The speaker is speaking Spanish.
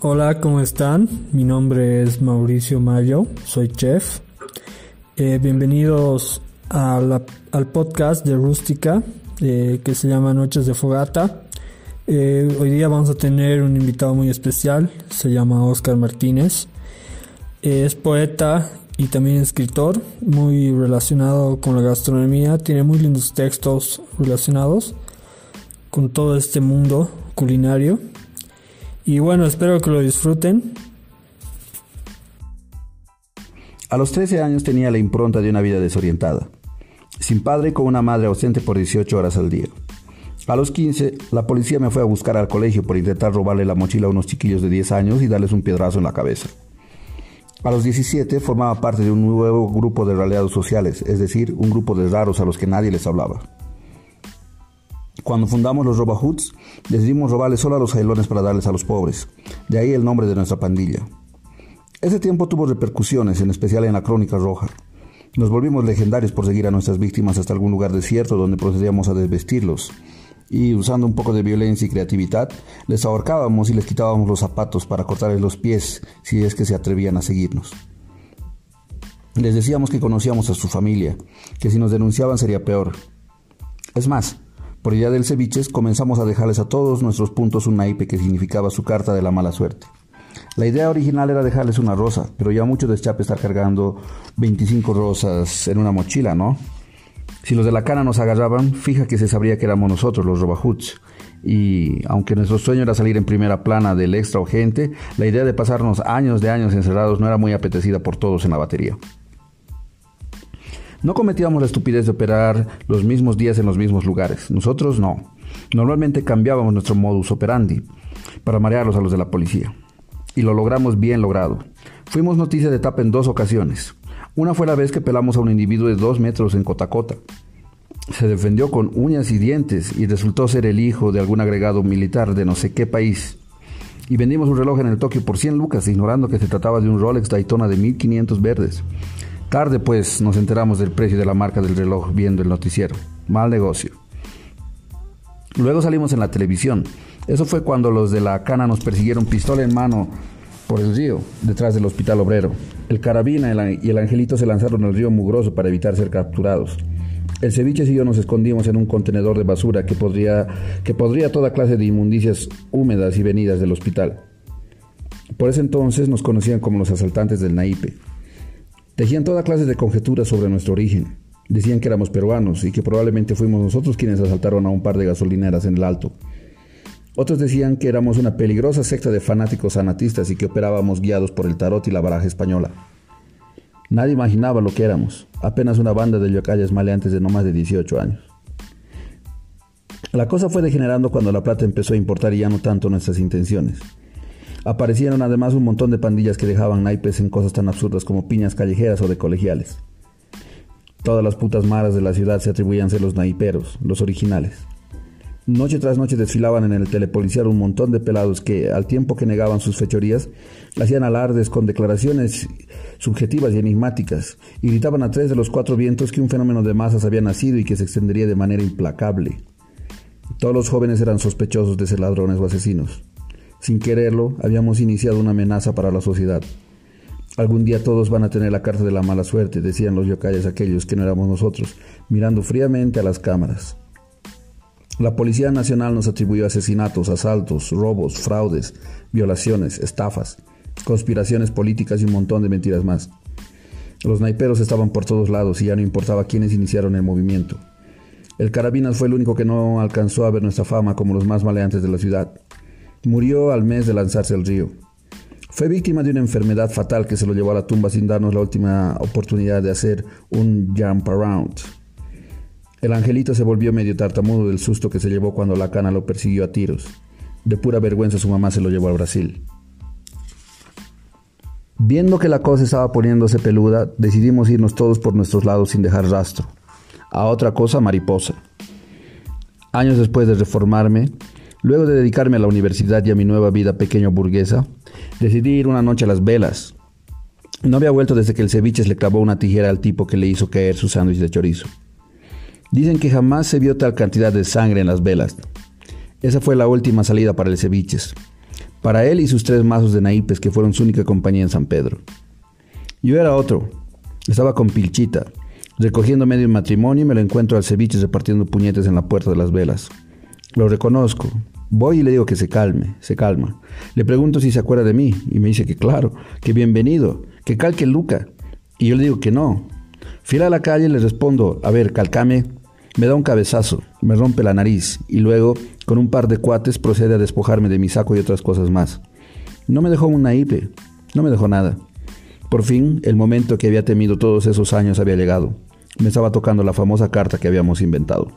Hola, ¿cómo están? Mi nombre es Mauricio Mayo, soy chef. Eh, bienvenidos al podcast de Rústica eh, que se llama Noches de Fogata. Eh, hoy día vamos a tener un invitado muy especial, se llama Oscar Martínez. es poeta y también escritor, muy relacionado con la gastronomía, tiene muy lindos textos relacionados con todo este mundo culinario. Y bueno, espero que lo disfruten. A los 13 años tenía la impronta de una vida desorientada, sin padre y con una madre ausente por 18 horas al día. A los 15, la policía me fue a buscar al colegio por intentar robarle la mochila a unos chiquillos de 10 años y darles un piedrazo en la cabeza. A los 17 formaba parte de un nuevo grupo de raleados sociales, es decir, un grupo de raros a los que nadie les hablaba. Cuando fundamos los Robahoods, decidimos robarles solo a los jailones para darles a los pobres. De ahí el nombre de nuestra pandilla. Ese tiempo tuvo repercusiones, en especial en la Crónica Roja. Nos volvimos legendarios por seguir a nuestras víctimas hasta algún lugar desierto donde procedíamos a desvestirlos y usando un poco de violencia y creatividad, les ahorcábamos y les quitábamos los zapatos para cortarles los pies si es que se atrevían a seguirnos. Les decíamos que conocíamos a su familia, que si nos denunciaban sería peor. Es más, por idea del ceviches comenzamos a dejarles a todos nuestros puntos un naipe que significaba su carta de la mala suerte. La idea original era dejarles una rosa, pero ya mucho deschape estar cargando 25 rosas en una mochila, ¿no? Si los de la cana nos agarraban, fija que se sabría que éramos nosotros, los robahuts. Y aunque nuestro sueño era salir en primera plana del extra gente, la idea de pasarnos años de años encerrados no era muy apetecida por todos en la batería. No cometíamos la estupidez de operar los mismos días en los mismos lugares. Nosotros no. Normalmente cambiábamos nuestro modus operandi para marearlos a los de la policía. Y lo logramos bien logrado. Fuimos noticia de tapa en dos ocasiones. Una fue la vez que pelamos a un individuo de dos metros en Cotacota. Se defendió con uñas y dientes y resultó ser el hijo de algún agregado militar de no sé qué país. Y vendimos un reloj en el Tokio por 100 lucas, ignorando que se trataba de un Rolex Daytona de 1500 verdes. Tarde pues nos enteramos del precio de la marca del reloj viendo el noticiero. Mal negocio. Luego salimos en la televisión. Eso fue cuando los de la cana nos persiguieron pistola en mano por el río, detrás del hospital obrero. El carabina y el angelito se lanzaron al río mugroso para evitar ser capturados. El ceviche y yo nos escondimos en un contenedor de basura que podría, que podría toda clase de inmundicias húmedas y venidas del hospital. Por ese entonces nos conocían como los asaltantes del naipe. Tejían toda clase de conjeturas sobre nuestro origen. Decían que éramos peruanos y que probablemente fuimos nosotros quienes asaltaron a un par de gasolineras en el Alto. Otros decían que éramos una peligrosa secta de fanáticos anatistas y que operábamos guiados por el tarot y la baraja española. Nadie imaginaba lo que éramos, apenas una banda de yocayas maleantes de no más de 18 años. La cosa fue degenerando cuando la plata empezó a importar y ya no tanto nuestras intenciones. Aparecieron además un montón de pandillas que dejaban naipes en cosas tan absurdas como piñas callejeras o de colegiales. Todas las putas maras de la ciudad se atribuían ser los naiperos, los originales. Noche tras noche desfilaban en el telepolicial un montón de pelados que, al tiempo que negaban sus fechorías, hacían alardes con declaraciones subjetivas y enigmáticas, y gritaban a tres de los cuatro vientos que un fenómeno de masas había nacido y que se extendería de manera implacable. Todos los jóvenes eran sospechosos de ser ladrones o asesinos. Sin quererlo, habíamos iniciado una amenaza para la sociedad. Algún día todos van a tener la carta de la mala suerte, decían los yocayas aquellos que no éramos nosotros, mirando fríamente a las cámaras. La Policía Nacional nos atribuyó asesinatos, asaltos, robos, fraudes, violaciones, estafas, conspiraciones políticas y un montón de mentiras más. Los naiperos estaban por todos lados y ya no importaba quiénes iniciaron el movimiento. El Carabinas fue el único que no alcanzó a ver nuestra fama como los más maleantes de la ciudad. Murió al mes de lanzarse al río. Fue víctima de una enfermedad fatal que se lo llevó a la tumba sin darnos la última oportunidad de hacer un jump around. El angelito se volvió medio tartamudo del susto que se llevó cuando la cana lo persiguió a tiros. De pura vergüenza su mamá se lo llevó al Brasil. Viendo que la cosa estaba poniéndose peluda, decidimos irnos todos por nuestros lados sin dejar rastro. A otra cosa mariposa. Años después de reformarme, luego de dedicarme a la universidad y a mi nueva vida pequeño burguesa, decidí ir una noche a las velas. No había vuelto desde que el ceviche le clavó una tijera al tipo que le hizo caer su sándwich de chorizo. Dicen que jamás se vio tal cantidad de sangre en las velas. Esa fue la última salida para el ceviches. para él y sus tres mazos de naipes que fueron su única compañía en San Pedro. Yo era otro, estaba con Pilchita, recogiendo medio matrimonio y me lo encuentro al ceviche repartiendo puñetes en la puerta de las velas. Lo reconozco, voy y le digo que se calme, se calma. Le pregunto si se acuerda de mí y me dice que claro, que bienvenido, que calque Luca. Y yo le digo que no. Fila a la calle le respondo, a ver, calcame, me da un cabezazo, me rompe la nariz y luego, con un par de cuates, procede a despojarme de mi saco y otras cosas más. No me dejó un naipe, no me dejó nada. Por fin, el momento que había temido todos esos años había llegado. Me estaba tocando la famosa carta que habíamos inventado.